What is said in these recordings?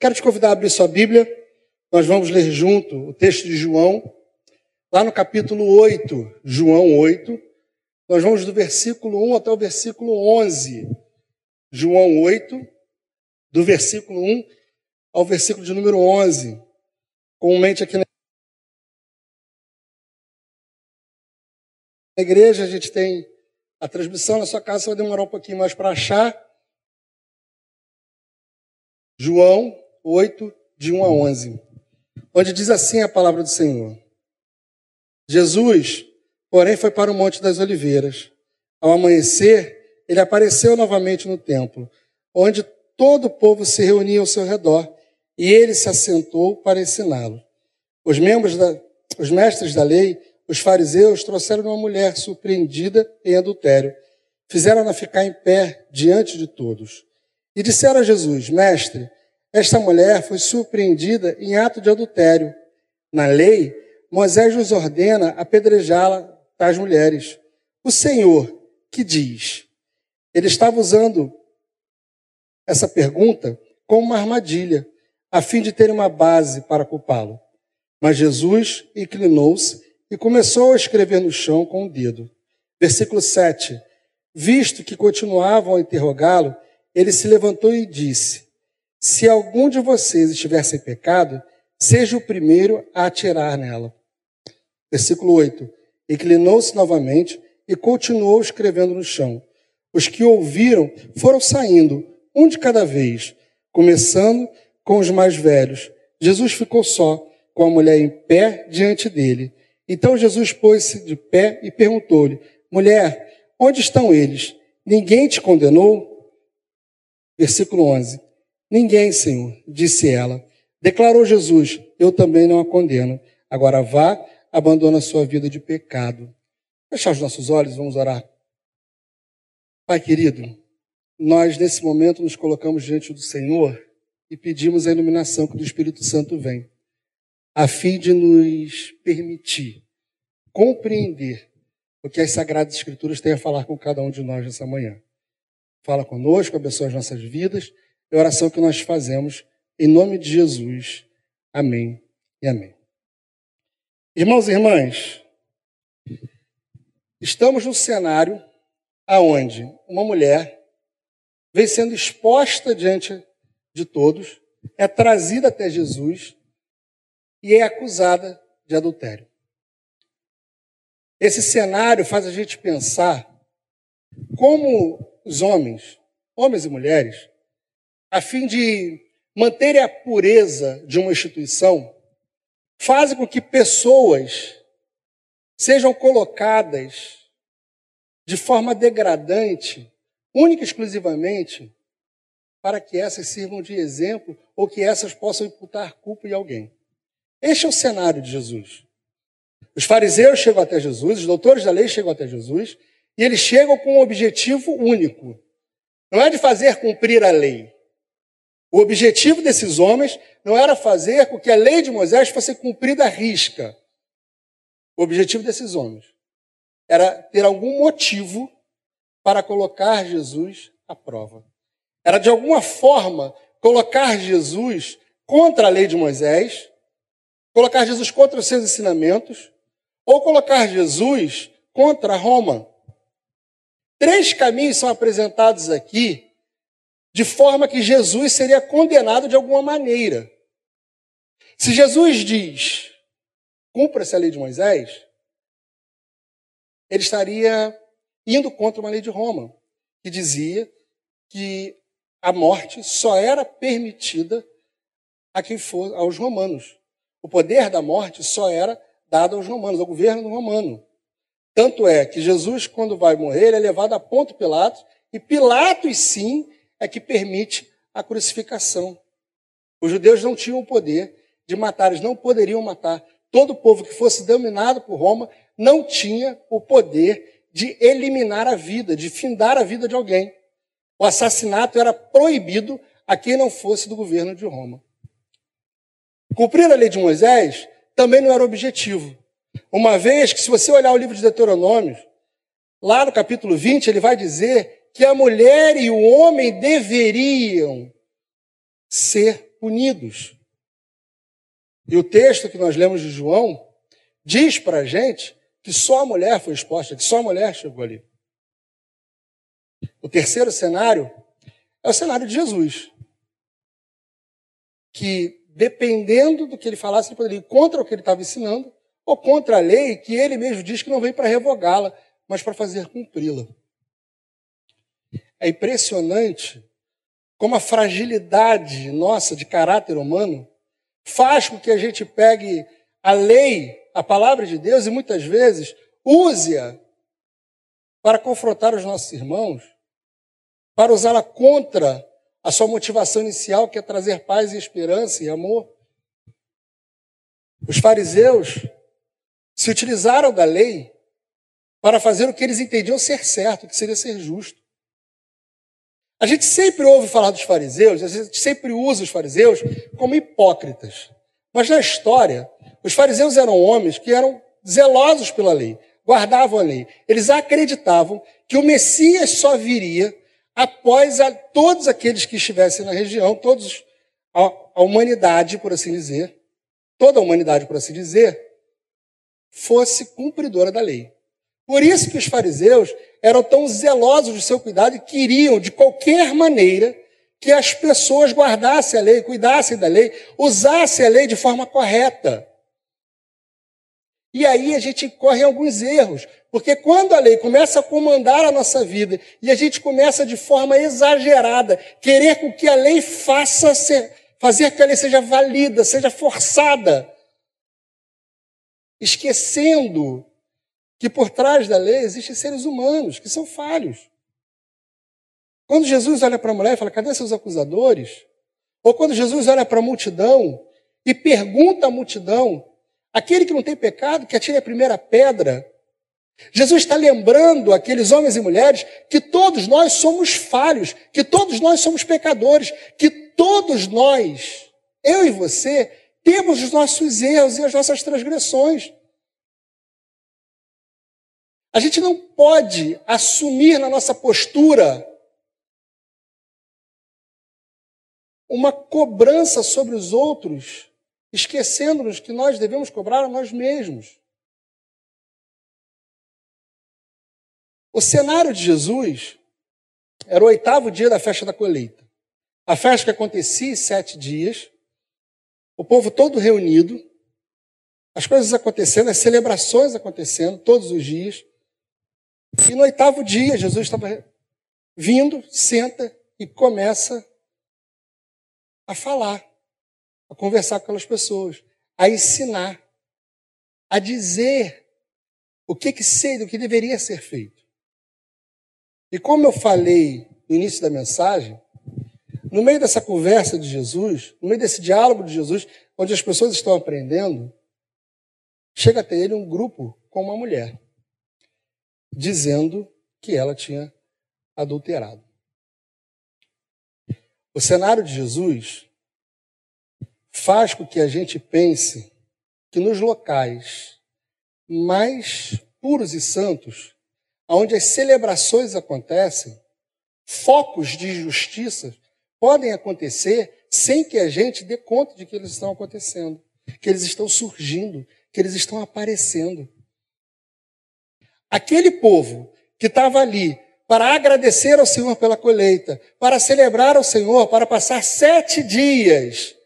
Quero te convidar a abrir sua Bíblia. Nós vamos ler junto o texto de João, lá no capítulo 8, João 8. Nós vamos do versículo 1 até o versículo 11. João 8, do versículo 1 ao versículo de número 11. Comumente aqui na igreja a gente tem a transmissão, na sua casa vai demorar um pouquinho mais para achar. João 8, de 1 a 11, onde diz assim a palavra do Senhor. Jesus, porém, foi para o Monte das Oliveiras. Ao amanhecer, ele apareceu novamente no templo, onde todo o povo se reunia ao seu redor, e ele se assentou para ensiná-lo. Os membros da, os mestres da lei, os fariseus, trouxeram uma mulher surpreendida em adultério. Fizeram-na ficar em pé diante de todos. E disseram a Jesus: Mestre, esta mulher foi surpreendida em ato de adultério. Na lei, Moisés nos ordena apedrejá-la tais mulheres. O Senhor, que diz? Ele estava usando essa pergunta como uma armadilha, a fim de ter uma base para culpá-lo. Mas Jesus inclinou-se e começou a escrever no chão com o dedo. Versículo 7. Visto que continuavam a interrogá-lo, ele se levantou e disse: Se algum de vocês estiver sem pecado, seja o primeiro a atirar nela. Versículo 8. Inclinou-se novamente e continuou escrevendo no chão. Os que ouviram foram saindo, um de cada vez, começando com os mais velhos. Jesus ficou só, com a mulher em pé diante dele. Então Jesus pôs-se de pé e perguntou-lhe: Mulher, onde estão eles? Ninguém te condenou? Versículo 11: Ninguém, Senhor, disse ela. Declarou Jesus: Eu também não a condeno. Agora vá, abandona a sua vida de pecado. Fechar os nossos olhos, vamos orar. Pai querido, nós nesse momento nos colocamos diante do Senhor e pedimos a iluminação que do Espírito Santo vem a fim de nos permitir compreender o que as Sagradas Escrituras têm a falar com cada um de nós nessa manhã. Fala conosco, abençoa as nossas vidas. É a oração que nós fazemos em nome de Jesus. Amém e amém. Irmãos e irmãs, estamos no cenário aonde uma mulher vem sendo exposta diante de todos, é trazida até Jesus e é acusada de adultério. Esse cenário faz a gente pensar como os homens, homens e mulheres, a fim de manterem a pureza de uma instituição, fazem com que pessoas sejam colocadas de forma degradante, única e exclusivamente, para que essas sirvam de exemplo ou que essas possam imputar culpa em alguém. Este é o cenário de Jesus. Os fariseus chegam até Jesus, os doutores da lei chegam até Jesus, e eles chegam com um objetivo único. Não é de fazer cumprir a lei. O objetivo desses homens não era fazer com que a lei de Moisés fosse cumprida à risca. O objetivo desses homens era ter algum motivo para colocar Jesus à prova. Era de alguma forma colocar Jesus contra a lei de Moisés colocar Jesus contra os seus ensinamentos ou colocar Jesus contra Roma. Três caminhos são apresentados aqui de forma que Jesus seria condenado de alguma maneira. Se Jesus diz, cumpra-se a lei de Moisés, ele estaria indo contra uma lei de Roma, que dizia que a morte só era permitida a quem for aos romanos. O poder da morte só era dado aos romanos, ao governo romano. Tanto é que Jesus, quando vai morrer, é levado a Ponto Pilatos, e Pilatos, sim, é que permite a crucificação. Os judeus não tinham o poder de matar, eles não poderiam matar. Todo povo que fosse dominado por Roma não tinha o poder de eliminar a vida, de findar a vida de alguém. O assassinato era proibido a quem não fosse do governo de Roma. Cumprir a lei de Moisés também não era objetivo. Uma vez que, se você olhar o livro de Deuteronômio, lá no capítulo 20, ele vai dizer que a mulher e o homem deveriam ser punidos. E o texto que nós lemos de João diz para a gente que só a mulher foi exposta, que só a mulher chegou ali. O terceiro cenário é o cenário de Jesus, que dependendo do que ele falasse, ele poderia ir contra o que ele estava ensinando ou contra a lei que ele mesmo diz que não veio para revogá-la, mas para fazer cumpri-la. É impressionante como a fragilidade nossa de caráter humano faz com que a gente pegue a lei, a palavra de Deus, e muitas vezes use-a para confrontar os nossos irmãos, para usá-la contra a sua motivação inicial, que é trazer paz e esperança e amor. Os fariseus se utilizaram da lei para fazer o que eles entendiam ser certo, que seria ser justo. A gente sempre ouve falar dos fariseus, a gente sempre usa os fariseus como hipócritas. Mas na história, os fariseus eram homens que eram zelosos pela lei, guardavam a lei. Eles acreditavam que o Messias só viria após a, todos aqueles que estivessem na região, todos a, a humanidade, por assim dizer, toda a humanidade, por assim dizer, fosse cumpridora da lei. Por isso que os fariseus eram tão zelosos do seu cuidado e queriam, de qualquer maneira, que as pessoas guardassem a lei, cuidassem da lei, usassem a lei de forma correta. E aí a gente corre alguns erros, porque quando a lei começa a comandar a nossa vida e a gente começa de forma exagerada querer com que a lei faça ser, fazer que a lei seja valida, seja forçada, esquecendo que por trás da lei existem seres humanos que são falhos. Quando Jesus olha para a mulher e fala: cadê seus acusadores? Ou quando Jesus olha para a multidão e pergunta à multidão: aquele que não tem pecado, que atire a primeira pedra. Jesus está lembrando aqueles homens e mulheres que todos nós somos falhos, que todos nós somos pecadores, que todos nós, eu e você, temos os nossos erros e as nossas transgressões. A gente não pode assumir na nossa postura uma cobrança sobre os outros, esquecendo-nos que nós devemos cobrar a nós mesmos. O cenário de Jesus era o oitavo dia da festa da colheita. A festa que acontecia em sete dias, o povo todo reunido, as coisas acontecendo, as celebrações acontecendo todos os dias. E no oitavo dia, Jesus estava vindo, senta e começa a falar, a conversar com aquelas pessoas, a ensinar, a dizer o que que sei, o que deveria ser feito. E como eu falei no início da mensagem, no meio dessa conversa de Jesus, no meio desse diálogo de Jesus, onde as pessoas estão aprendendo, chega até ele um grupo com uma mulher dizendo que ela tinha adulterado. O cenário de Jesus faz com que a gente pense que nos locais mais puros e santos, onde as celebrações acontecem, focos de justiça podem acontecer sem que a gente dê conta de que eles estão acontecendo, que eles estão surgindo, que eles estão aparecendo. Aquele povo que estava ali para agradecer ao Senhor pela colheita, para celebrar ao Senhor, para passar sete dias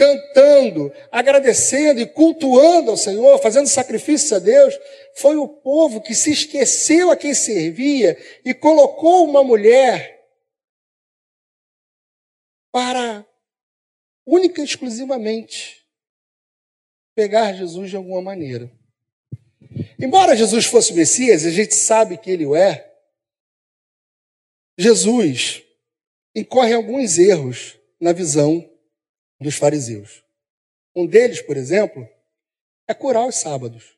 cantando, agradecendo e cultuando ao Senhor, fazendo sacrifício a Deus, foi o povo que se esqueceu a quem servia e colocou uma mulher para única e exclusivamente pegar Jesus de alguma maneira. Embora Jesus fosse o Messias, a gente sabe que ele o é, Jesus incorre alguns erros na visão dos fariseus. Um deles, por exemplo, é curar os sábados.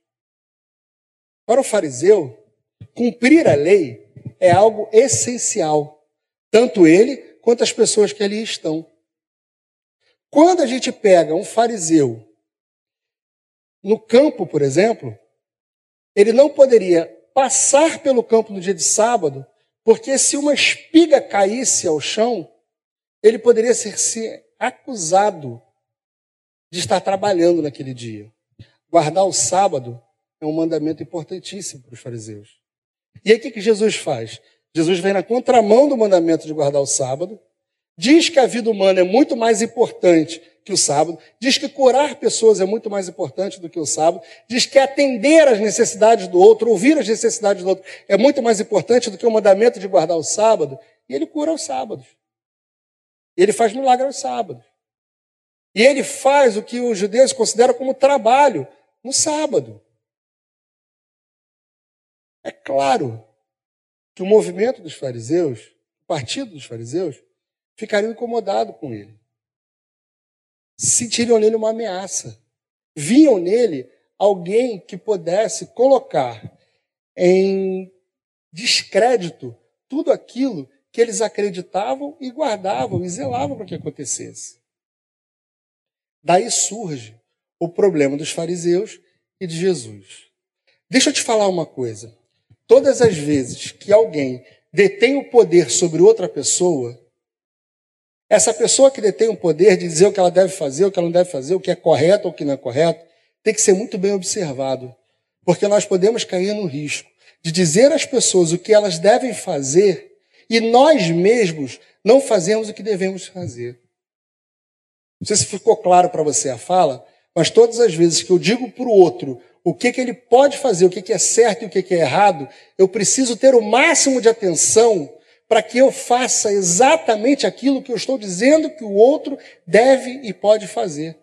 Para o fariseu, cumprir a lei é algo essencial, tanto ele quanto as pessoas que ali estão. Quando a gente pega um fariseu no campo, por exemplo, ele não poderia passar pelo campo no dia de sábado, porque se uma espiga caísse ao chão, ele poderia ser acusado de estar trabalhando naquele dia. Guardar o sábado é um mandamento importantíssimo para os fariseus. E aí o que, Jesus faz? Jesus vem na contramão do mandamento de guardar o sábado, diz que a vida humana é muito mais importante que o sábado, diz que curar pessoas é muito mais importante do que o sábado, diz que atender às necessidades do outro, ouvir as necessidades do outro é muito mais importante do que o mandamento de guardar o sábado, e ele cura aos sábados. Ele faz milagre aos sábados. E ele faz o que os judeus consideram como trabalho no sábado. É claro que o movimento dos fariseus, o partido dos fariseus, ficaria incomodado com ele. Sentiriam nele uma ameaça. Viam nele alguém que pudesse colocar em descrédito tudo aquilo que eles acreditavam e guardavam e zelavam para que acontecesse. Daí surge o problema dos fariseus e de Jesus. Deixa eu te falar uma coisa. Todas as vezes que alguém detém o poder sobre outra pessoa, essa pessoa que detém o poder de dizer o que ela deve fazer, o que ela não deve fazer, o que é correto ou o que não é correto, tem que ser muito bem observado. Porque nós podemos cair no risco de dizer às pessoas o que elas devem fazer e nós mesmos não fazemos o que devemos fazer. Não sei se ficou claro para você a fala, mas todas as vezes que eu digo para o outro o que, que ele pode fazer, o que, que é certo e o que, que é errado, eu preciso ter o máximo de atenção para que eu faça exatamente aquilo que eu estou dizendo que o outro deve e pode fazer.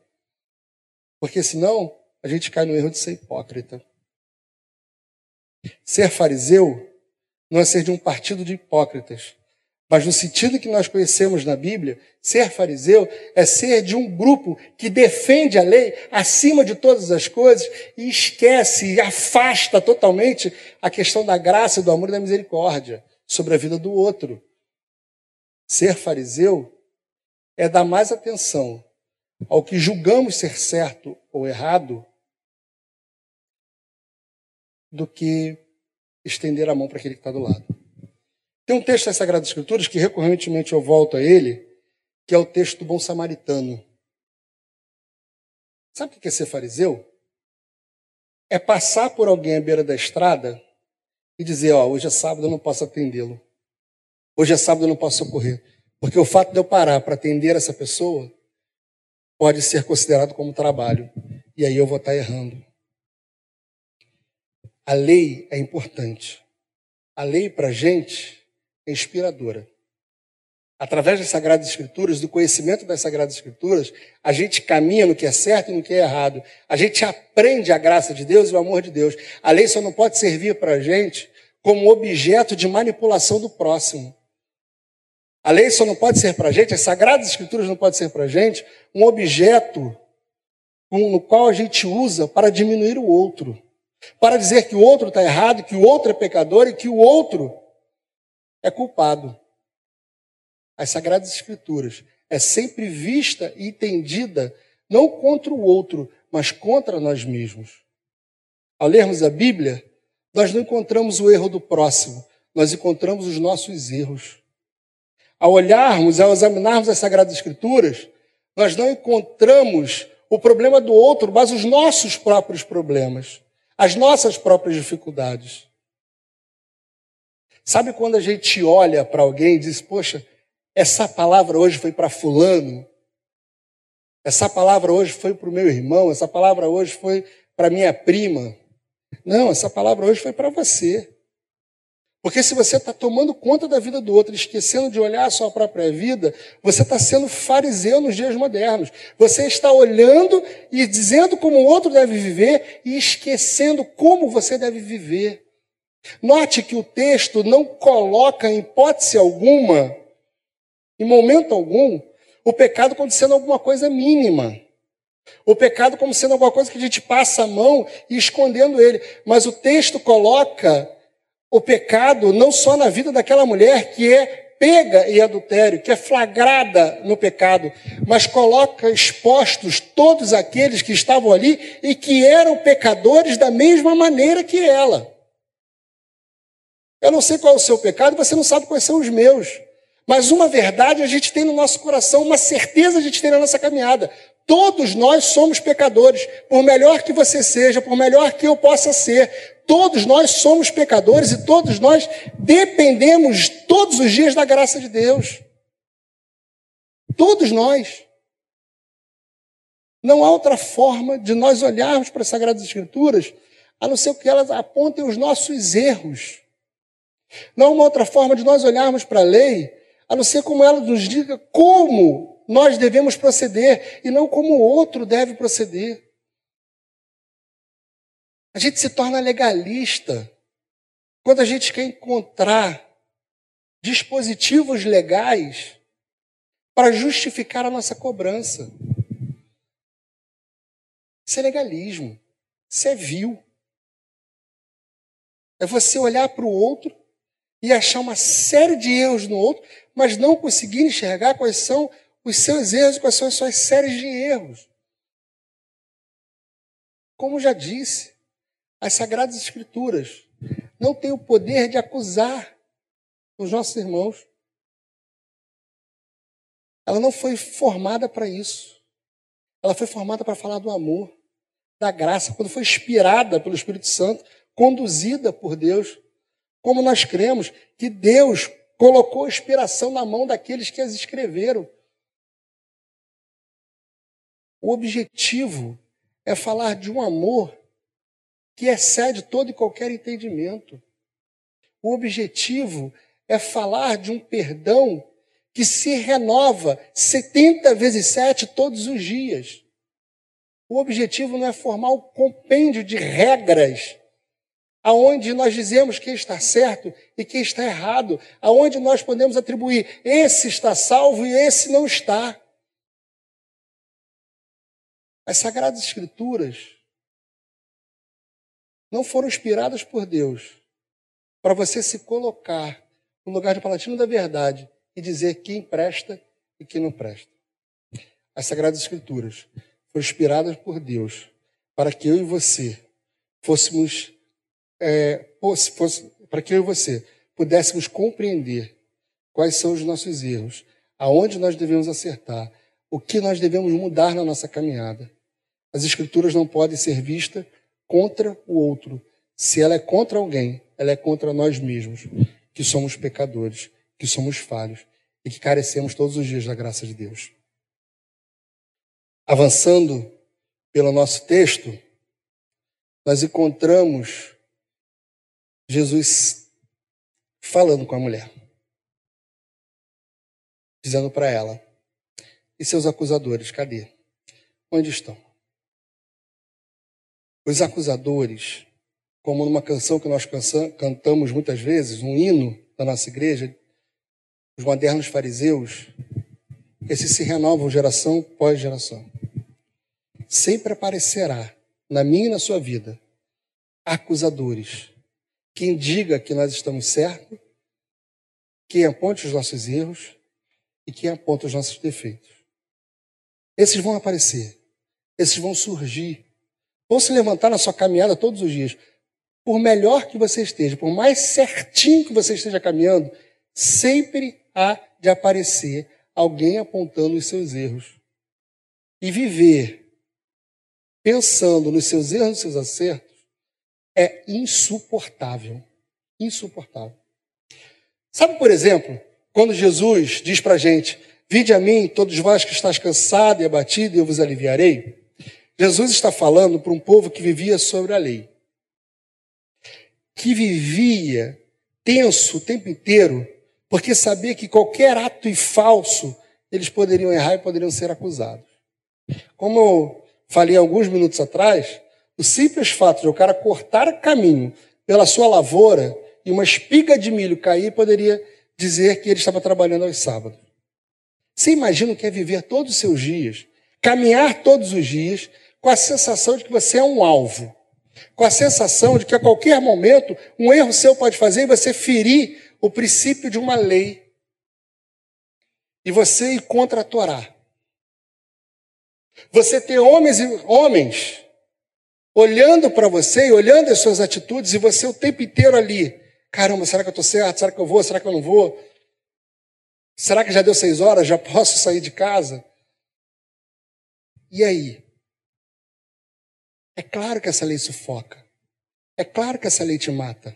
Porque senão a gente cai no erro de ser hipócrita. Ser fariseu não é ser de um partido de hipócritas. Mas no sentido que nós conhecemos na Bíblia, ser fariseu é ser de um grupo que defende a lei acima de todas as coisas e esquece e afasta totalmente a questão da graça, do amor e da misericórdia sobre a vida do outro. Ser fariseu é dar mais atenção ao que julgamos ser certo ou errado do que estender a mão para aquele que está do lado. Tem um texto das Sagradas Escrituras que recorrentemente eu volto a ele, que é o texto do bom samaritano. Sabe o que é ser fariseu? É passar por alguém à beira da estrada e dizer: Ó, hoje é sábado, eu não posso atendê-lo. Hoje é sábado, eu não posso socorrer. Porque o fato de eu parar para atender essa pessoa pode ser considerado como trabalho. E aí eu vou estar errando. A lei é importante. A lei para a gente é inspiradora. Através das Sagradas Escrituras, do conhecimento das Sagradas Escrituras, a gente caminha no que é certo e no que é errado. A gente aprende a graça de Deus e o amor de Deus. A lei só não pode servir para a gente como objeto de manipulação do próximo. A lei só não pode ser para a gente, as Sagradas Escrituras não podem ser para a gente um objeto no qual a gente usa para diminuir o outro para dizer que o outro está errado, que o outro é pecador e que o outro é culpado. As Sagradas Escrituras é sempre vista e entendida não contra o outro, mas contra nós mesmos. Ao lermos a Bíblia, nós não encontramos o erro do próximo, nós encontramos os nossos erros. Ao olharmos, ao examinarmos as Sagradas Escrituras, nós não encontramos o problema do outro, mas os nossos próprios problemas as nossas próprias dificuldades. Sabe quando a gente olha para alguém e diz: Poxa, essa palavra hoje foi para Fulano, essa palavra hoje foi para o meu irmão, essa palavra hoje foi para minha prima. Não, essa palavra hoje foi para você. Porque se você está tomando conta da vida do outro, esquecendo de olhar a sua própria vida, você está sendo fariseu nos dias modernos. Você está olhando e dizendo como o outro deve viver e esquecendo como você deve viver. Note que o texto não coloca em hipótese alguma, em momento algum, o pecado como sendo alguma coisa mínima. O pecado como sendo alguma coisa que a gente passa a mão e escondendo ele. Mas o texto coloca o pecado não só na vida daquela mulher que é pega em adultério, que é flagrada no pecado, mas coloca expostos todos aqueles que estavam ali e que eram pecadores da mesma maneira que ela. Eu não sei qual é o seu pecado, você não sabe quais são os meus. Mas uma verdade a gente tem no nosso coração, uma certeza a gente tem na nossa caminhada. Todos nós somos pecadores. Por melhor que você seja, por melhor que eu possa ser, todos nós somos pecadores e todos nós dependemos todos os dias da graça de Deus. Todos nós. Não há outra forma de nós olharmos para as Sagradas Escrituras a não ser que elas apontem os nossos erros. Não há uma outra forma de nós olharmos para a lei a não ser como ela nos diga como nós devemos proceder e não como o outro deve proceder. A gente se torna legalista quando a gente quer encontrar dispositivos legais para justificar a nossa cobrança. Isso é legalismo. Isso é vil. É você olhar para o outro e achar uma série de erros no outro, mas não conseguir enxergar quais são os seus erros, quais são as suas séries de erros. Como já disse, as Sagradas Escrituras não têm o poder de acusar os nossos irmãos. Ela não foi formada para isso. Ela foi formada para falar do amor, da graça, quando foi inspirada pelo Espírito Santo, conduzida por Deus como nós cremos que Deus colocou inspiração na mão daqueles que as escreveram. O objetivo é falar de um amor que excede todo e qualquer entendimento. O objetivo é falar de um perdão que se renova 70 vezes 7 todos os dias. O objetivo não é formar um compêndio de regras aonde nós dizemos quem está certo e quem está errado, aonde nós podemos atribuir esse está salvo e esse não está. As Sagradas Escrituras não foram inspiradas por Deus para você se colocar no lugar de palatino da verdade e dizer quem presta e quem não presta. As Sagradas Escrituras foram inspiradas por Deus para que eu e você fôssemos é, para que eu e você pudéssemos compreender quais são os nossos erros, aonde nós devemos acertar, o que nós devemos mudar na nossa caminhada. As Escrituras não podem ser vistas contra o outro. Se ela é contra alguém, ela é contra nós mesmos, que somos pecadores, que somos falhos e que carecemos todos os dias da graça de Deus. Avançando pelo nosso texto, nós encontramos Jesus falando com a mulher, dizendo para ela: E seus acusadores, cadê? Onde estão? Os acusadores, como numa canção que nós cantamos muitas vezes, um hino da nossa igreja, os modernos fariseus, esses se renovam geração após geração. Sempre aparecerá na minha e na sua vida acusadores quem diga que nós estamos certos, quem aponte os nossos erros e quem aponta os nossos defeitos. Esses vão aparecer, esses vão surgir, vão se levantar na sua caminhada todos os dias. Por melhor que você esteja, por mais certinho que você esteja caminhando, sempre há de aparecer alguém apontando os seus erros. E viver pensando nos seus erros, nos seus acertos, é insuportável. Insuportável. Sabe, por exemplo, quando Jesus diz para a gente: Vinde a mim, todos vós que estás cansado e abatido, e eu vos aliviarei. Jesus está falando para um povo que vivia sobre a lei, que vivia tenso o tempo inteiro, porque sabia que qualquer ato e falso eles poderiam errar e poderiam ser acusados. Como eu falei alguns minutos atrás, o simples fato de o cara cortar caminho pela sua lavoura e uma espiga de milho cair poderia dizer que ele estava trabalhando aos sábados. Você imagina o que é viver todos os seus dias, caminhar todos os dias com a sensação de que você é um alvo, com a sensação de que a qualquer momento um erro seu pode fazer e você ferir o princípio de uma lei e você ir contra a Torá. Você ter homens e homens olhando para você e olhando as suas atitudes, e você o tempo inteiro ali, caramba, será que eu estou certo? Será que eu vou? Será que eu não vou? Será que já deu seis horas? Já posso sair de casa? E aí? É claro que essa lei sufoca. É claro que essa lei te mata.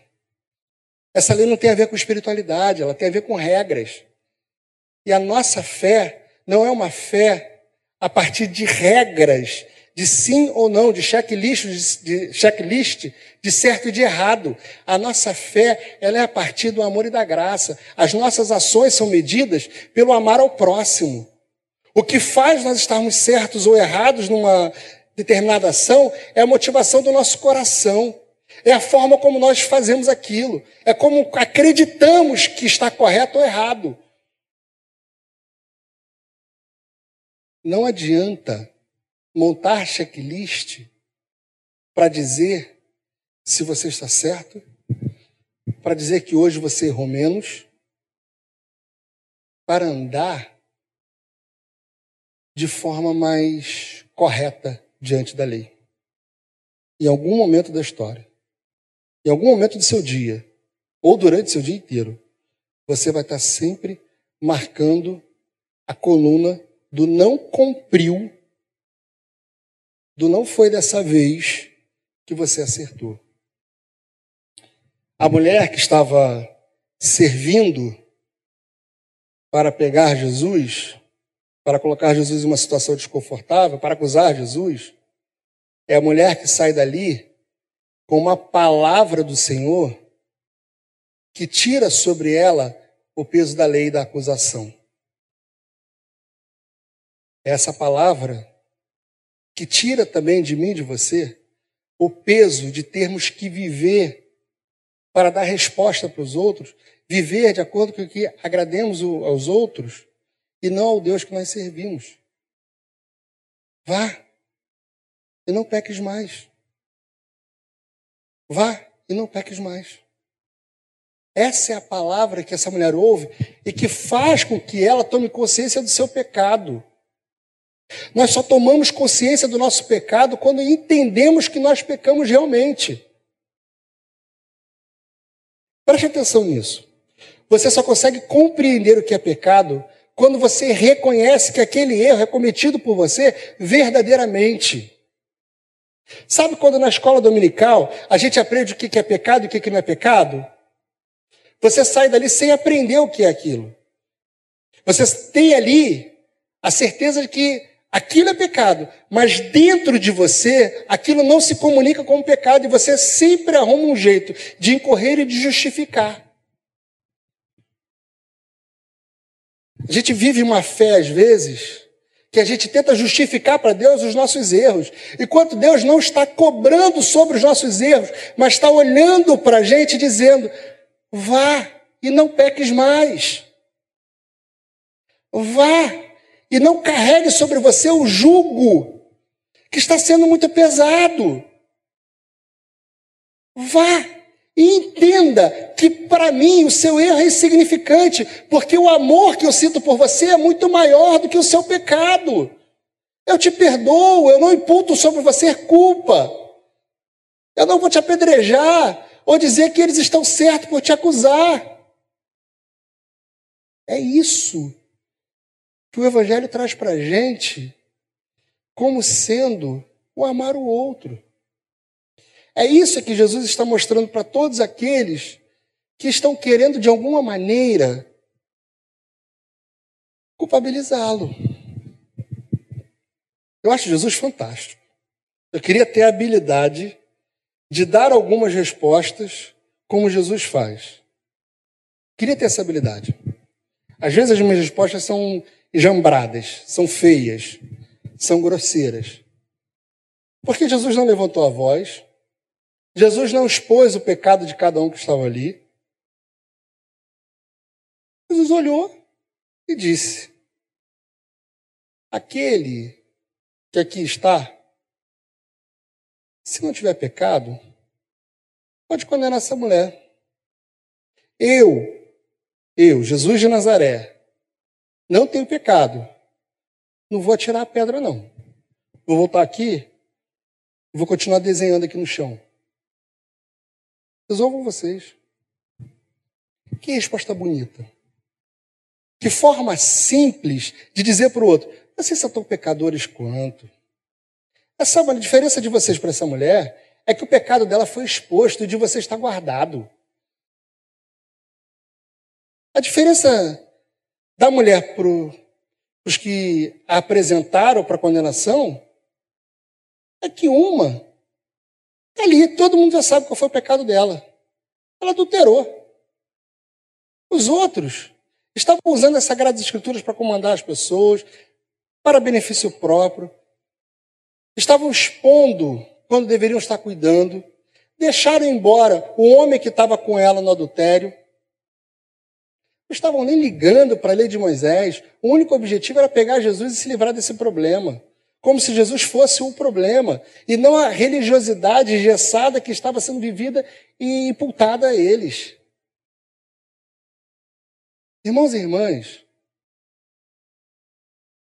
Essa lei não tem a ver com espiritualidade, ela tem a ver com regras. E a nossa fé não é uma fé a partir de regras, de sim ou não, de checklist, de, checklist, de certo e de errado. A nossa fé, ela é a partir do amor e da graça. As nossas ações são medidas pelo amar ao próximo. O que faz nós estarmos certos ou errados numa determinada ação é a motivação do nosso coração. É a forma como nós fazemos aquilo. É como acreditamos que está correto ou errado. Não adianta montar checklist para dizer se você está certo, para dizer que hoje você errou menos, para andar de forma mais correta diante da lei. Em algum momento da história, em algum momento do seu dia, ou durante seu dia inteiro, você vai estar sempre marcando a coluna do não cumpriu, do não foi dessa vez que você acertou. A mulher que estava servindo para pegar Jesus, para colocar Jesus em uma situação desconfortável, para acusar Jesus, é a mulher que sai dali com uma palavra do Senhor que tira sobre ela o peso da lei da acusação essa palavra que tira também de mim, de você, o peso de termos que viver para dar resposta para os outros, viver de acordo com o que agrademos aos outros e não ao Deus que nós servimos. Vá e não peques mais. Vá e não peques mais. Essa é a palavra que essa mulher ouve e que faz com que ela tome consciência do seu pecado. Nós só tomamos consciência do nosso pecado quando entendemos que nós pecamos realmente. Preste atenção nisso. Você só consegue compreender o que é pecado quando você reconhece que aquele erro é cometido por você verdadeiramente. Sabe quando na escola dominical a gente aprende o que é pecado e o que não é pecado? Você sai dali sem aprender o que é aquilo. Você tem ali a certeza de que Aquilo é pecado, mas dentro de você, aquilo não se comunica como pecado e você sempre arruma um jeito de incorrer e de justificar. A gente vive uma fé, às vezes, que a gente tenta justificar para Deus os nossos erros, enquanto Deus não está cobrando sobre os nossos erros, mas está olhando para a gente dizendo: vá e não peques mais. Vá e não carregue sobre você o jugo que está sendo muito pesado. Vá e entenda que para mim o seu erro é insignificante, porque o amor que eu sinto por você é muito maior do que o seu pecado. Eu te perdoo, eu não imputo sobre você culpa. Eu não vou te apedrejar ou dizer que eles estão certos por te acusar. É isso que o Evangelho traz para a gente como sendo o amar o outro. É isso que Jesus está mostrando para todos aqueles que estão querendo, de alguma maneira, culpabilizá-lo. Eu acho Jesus fantástico. Eu queria ter a habilidade de dar algumas respostas como Jesus faz. Queria ter essa habilidade. Às vezes as minhas respostas são jambradas, são feias, são grosseiras. Porque Jesus não levantou a voz, Jesus não expôs o pecado de cada um que estava ali. Jesus olhou e disse: Aquele que aqui está, se não tiver pecado, pode condenar essa mulher. Eu, eu, Jesus de Nazaré, não tenho pecado. Não vou atirar a pedra, não. Vou voltar aqui vou continuar desenhando aqui no chão. Resolvam vocês. Que resposta bonita. Que forma simples de dizer para o outro: vocês são tão pecadores quanto. Essa a diferença de vocês para essa mulher é que o pecado dela foi exposto e de você está guardado. A diferença da mulher para os que a apresentaram para condenação é que uma, ali, todo mundo já sabe qual foi o pecado dela. Ela adulterou. Os outros estavam usando as Sagradas Escrituras para comandar as pessoas, para benefício próprio. Estavam expondo quando deveriam estar cuidando. Deixaram embora o homem que estava com ela no adultério. Não estavam nem ligando para a lei de Moisés. O único objetivo era pegar Jesus e se livrar desse problema. Como se Jesus fosse o problema e não a religiosidade engessada que estava sendo vivida e imputada a eles. Irmãos e irmãs,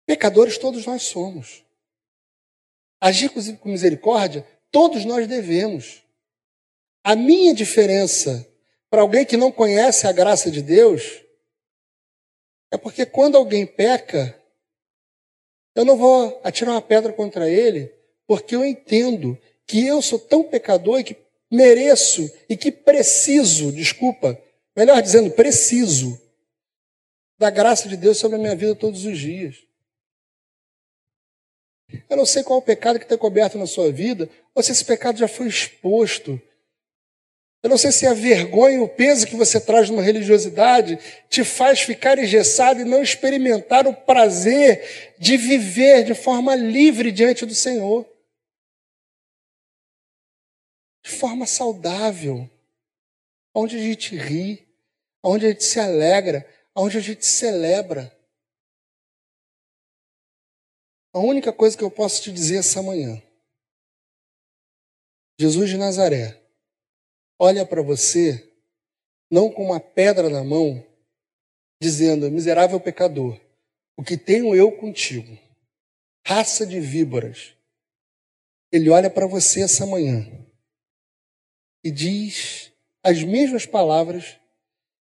pecadores todos nós somos. Agir com misericórdia, todos nós devemos. A minha diferença para alguém que não conhece a graça de Deus é porque quando alguém peca, eu não vou atirar uma pedra contra ele, porque eu entendo que eu sou tão pecador e que mereço e que preciso, desculpa, melhor dizendo, preciso da graça de Deus sobre a minha vida todos os dias. Eu não sei qual o pecado que está coberto na sua vida, ou se esse pecado já foi exposto. Eu não sei se a vergonha o peso que você traz numa religiosidade te faz ficar engessado e não experimentar o prazer de viver de forma livre diante do Senhor. De forma saudável. Onde a gente ri, onde a gente se alegra, onde a gente celebra. A única coisa que eu posso te dizer essa manhã, Jesus de Nazaré, olha para você não com uma pedra na mão, dizendo: miserável pecador, o que tenho eu contigo, raça de víboras. Ele olha para você essa manhã e diz as mesmas palavras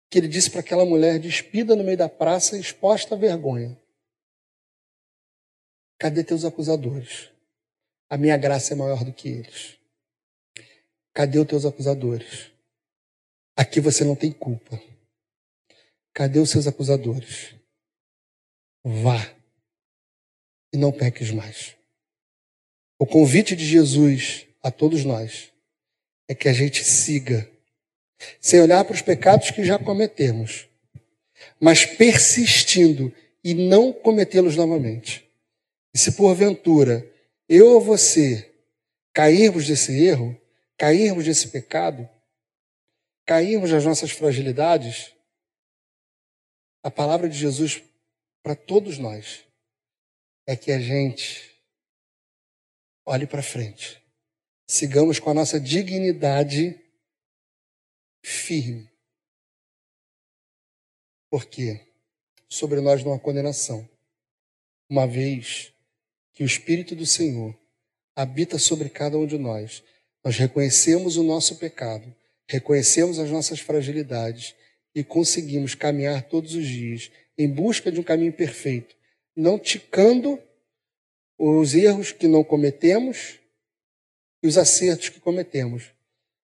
que ele disse para aquela mulher despida no meio da praça, exposta à vergonha: Cadê teus acusadores? A minha graça é maior do que eles. Cadê os teus acusadores? Aqui você não tem culpa. Cadê os seus acusadores? Vá e não peques mais. O convite de Jesus a todos nós é que a gente siga sem olhar para os pecados que já cometemos, mas persistindo e não cometê-los novamente. E se porventura eu ou você cairmos desse erro, cairmos desse pecado, cairmos das nossas fragilidades, a palavra de Jesus para todos nós é que a gente olhe para frente, sigamos com a nossa dignidade firme. Porque sobre nós não há condenação, uma vez que o Espírito do Senhor habita sobre cada um de nós. Nós reconhecemos o nosso pecado, reconhecemos as nossas fragilidades e conseguimos caminhar todos os dias em busca de um caminho perfeito, não ticando os erros que não cometemos e os acertos que cometemos,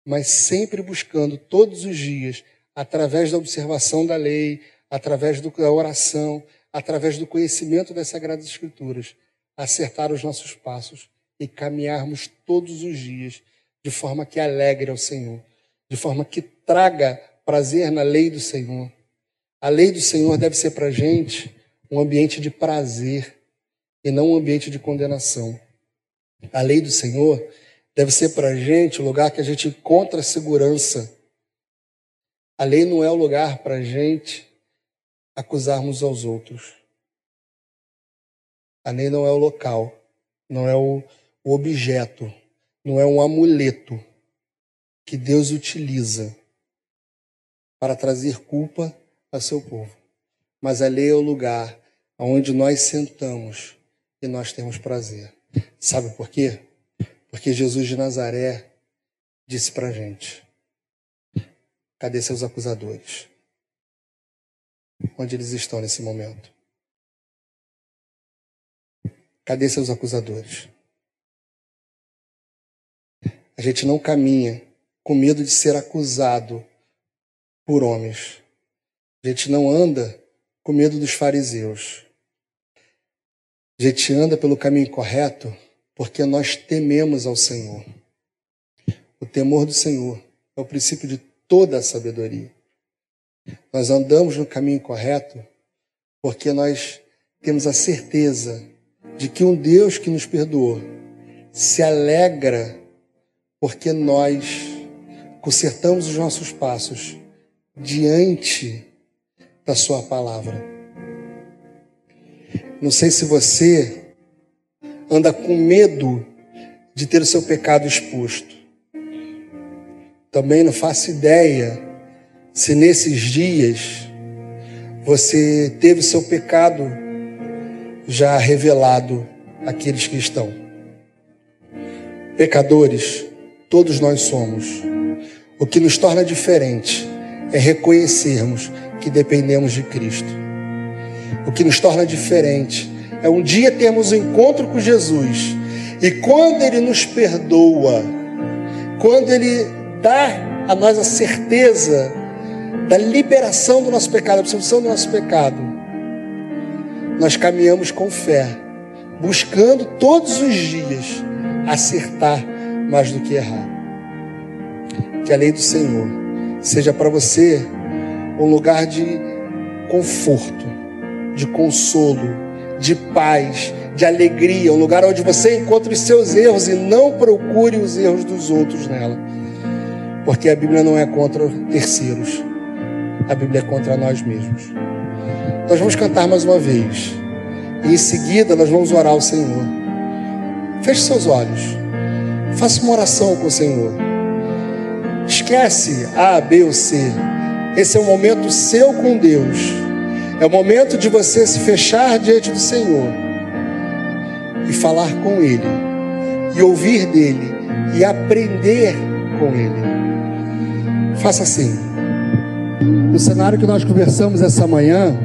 mas sempre buscando todos os dias, através da observação da lei, através da oração, através do conhecimento das Sagradas Escrituras, acertar os nossos passos e caminharmos todos os dias de forma que alegre ao Senhor, de forma que traga prazer na lei do Senhor. A lei do Senhor deve ser para a gente um ambiente de prazer e não um ambiente de condenação. A lei do Senhor deve ser para a gente o lugar que a gente encontra segurança. A lei não é o lugar para a gente acusarmos aos outros. A lei não é o local, não é o, o objeto, não é um amuleto que Deus utiliza para trazer culpa a seu povo. Mas a lei é o lugar onde nós sentamos e nós temos prazer. Sabe por quê? Porque Jesus de Nazaré disse para a gente: cadê seus acusadores? onde eles estão nesse momento. Cadê seus acusadores? A gente não caminha com medo de ser acusado por homens. A gente não anda com medo dos fariseus. A gente anda pelo caminho correto porque nós tememos ao Senhor. O temor do Senhor é o princípio de toda a sabedoria. Nós andamos no caminho correto porque nós temos a certeza de que um Deus que nos perdoou se alegra porque nós consertamos os nossos passos diante da Sua palavra. Não sei se você anda com medo de ter o seu pecado exposto. Também não faço ideia se nesses dias você teve seu pecado já revelado àqueles que estão. Pecadores, todos nós somos. O que nos torna diferente é reconhecermos que dependemos de Cristo. O que nos torna diferente é um dia termos um encontro com Jesus e quando Ele nos perdoa, quando Ele dá a nós a certeza da liberação do nosso pecado, a absolução do nosso pecado, nós caminhamos com fé, buscando todos os dias acertar mais do que errar. Que a lei do Senhor seja para você um lugar de conforto, de consolo, de paz, de alegria, um lugar onde você encontra os seus erros e não procure os erros dos outros nela. Porque a Bíblia não é contra terceiros, a Bíblia é contra nós mesmos. Nós vamos cantar mais uma vez. E em seguida nós vamos orar ao Senhor. Feche seus olhos. Faça uma oração com o Senhor. Esquece A, B ou C. Esse é um momento seu com Deus. É o momento de você se fechar diante do Senhor e falar com Ele, e ouvir dele, e aprender com Ele. Faça assim. No cenário que nós conversamos essa manhã,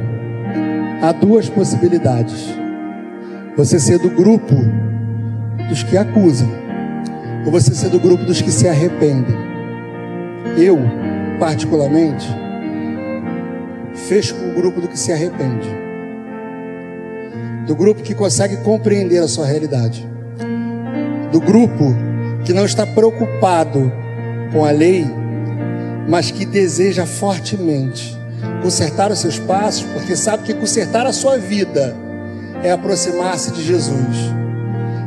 há duas possibilidades. Você ser do grupo dos que acusam, ou você ser do grupo dos que se arrependem. Eu, particularmente, fecho com o grupo do que se arrepende, do grupo que consegue compreender a sua realidade, do grupo que não está preocupado com a lei, mas que deseja fortemente consertar os seus passos, porque sabe que consertar a sua vida é aproximar-se de Jesus.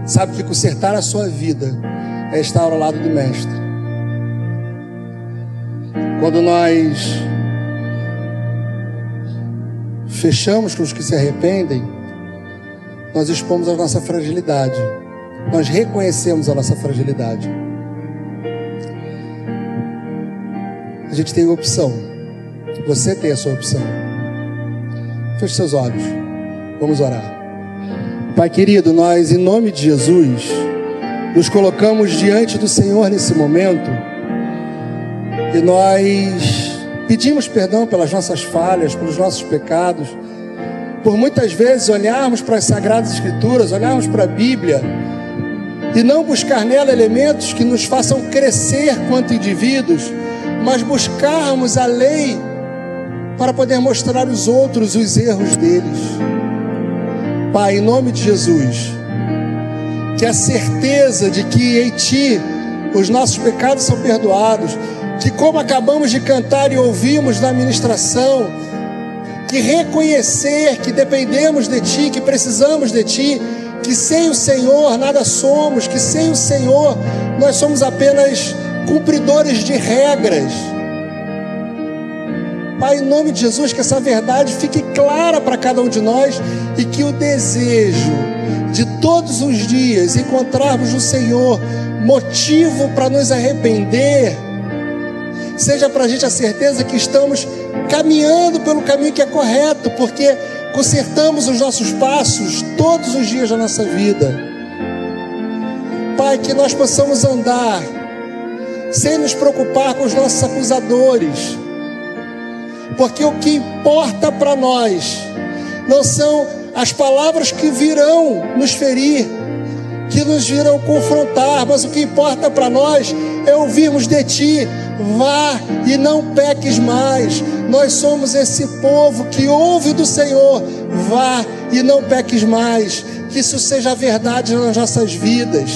Sabe que consertar a sua vida é estar ao lado do Mestre. Quando nós fechamos com os que se arrependem, nós expomos a nossa fragilidade. Nós reconhecemos a nossa fragilidade. A gente tem opção. Você tem a sua opção. Feche seus olhos. Vamos orar. Pai querido, nós, em nome de Jesus, nos colocamos diante do Senhor nesse momento e nós pedimos perdão pelas nossas falhas, pelos nossos pecados, por muitas vezes olharmos para as Sagradas Escrituras, olharmos para a Bíblia e não buscar nela elementos que nos façam crescer quanto indivíduos, mas buscarmos a lei para poder mostrar aos outros os erros deles. Pai, em nome de Jesus, que a certeza de que em Ti os nossos pecados são perdoados, que como acabamos de cantar e ouvimos na ministração, que reconhecer que dependemos de Ti, que precisamos de Ti, que sem o Senhor nada somos, que sem o Senhor nós somos apenas cumpridores de regras. Pai, em nome de Jesus, que essa verdade fique clara para cada um de nós e que o desejo de todos os dias encontrarmos no Senhor motivo para nos arrepender, seja para a gente a certeza que estamos caminhando pelo caminho que é correto, porque consertamos os nossos passos todos os dias da nossa vida. Pai, que nós possamos andar sem nos preocupar com os nossos acusadores porque o que importa para nós não são as palavras que virão nos ferir, que nos virão confrontar, mas o que importa para nós é ouvirmos de Ti, vá e não peques mais. Nós somos esse povo que ouve do Senhor, vá e não peques mais. Que isso seja verdade nas nossas vidas.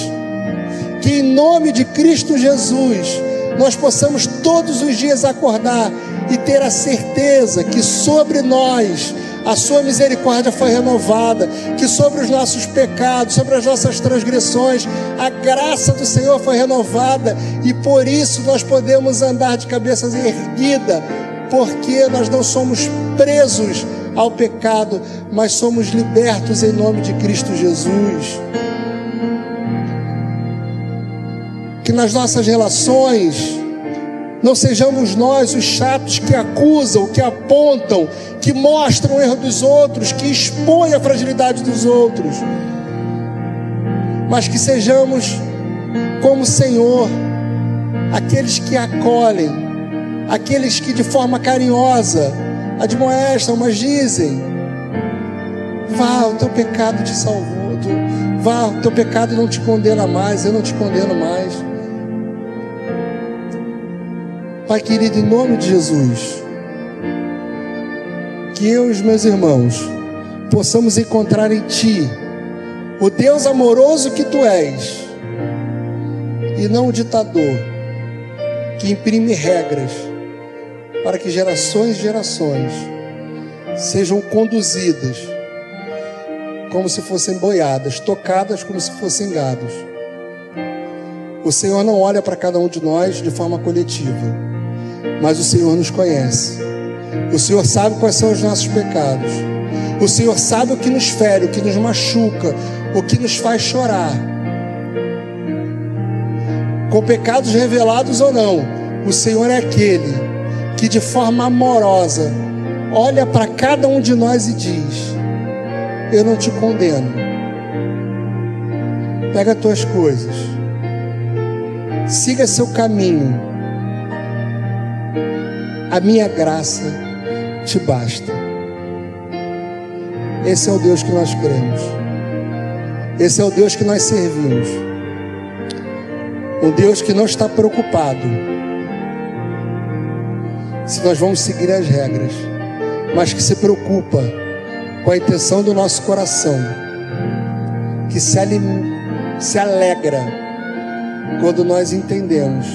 Que em nome de Cristo Jesus, nós possamos todos os dias acordar e ter a certeza que sobre nós a sua misericórdia foi renovada, que sobre os nossos pecados, sobre as nossas transgressões, a graça do Senhor foi renovada e por isso nós podemos andar de cabeça erguida, porque nós não somos presos ao pecado, mas somos libertos em nome de Cristo Jesus. Que nas nossas relações, não sejamos nós os chatos que acusam, que apontam, que mostram o erro dos outros, que expõem a fragilidade dos outros. Mas que sejamos como o Senhor, aqueles que acolhem, aqueles que de forma carinhosa admoestam, mas dizem: vá, o teu pecado te salvou, vá, o teu pecado não te condena mais, eu não te condeno mais. Pai querido, em nome de Jesus, que eu e os meus irmãos possamos encontrar em Ti o Deus amoroso que Tu és, e não o ditador que imprime regras para que gerações e gerações sejam conduzidas como se fossem boiadas, tocadas como se fossem gados. O Senhor não olha para cada um de nós de forma coletiva mas o Senhor nos conhece. O Senhor sabe quais são os nossos pecados. O Senhor sabe o que nos fere, o que nos machuca, o que nos faz chorar. Com pecados revelados ou não, o Senhor é aquele que de forma amorosa olha para cada um de nós e diz: Eu não te condeno. Pega as tuas coisas, siga seu caminho a minha graça te basta. Esse é o Deus que nós cremos. Esse é o Deus que nós servimos. Um Deus que não está preocupado se nós vamos seguir as regras, mas que se preocupa com a intenção do nosso coração, que se, se alegra quando nós entendemos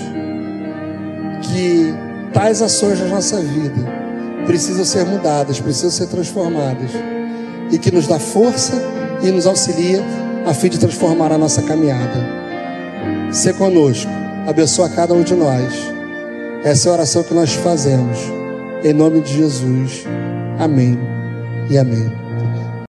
que tais ações na nossa vida precisam ser mudadas, precisam ser transformadas. E que nos dá força e nos auxilia a fim de transformar a nossa caminhada. Se conosco, abençoa cada um de nós. Essa é a oração que nós fazemos. Em nome de Jesus. Amém e amém.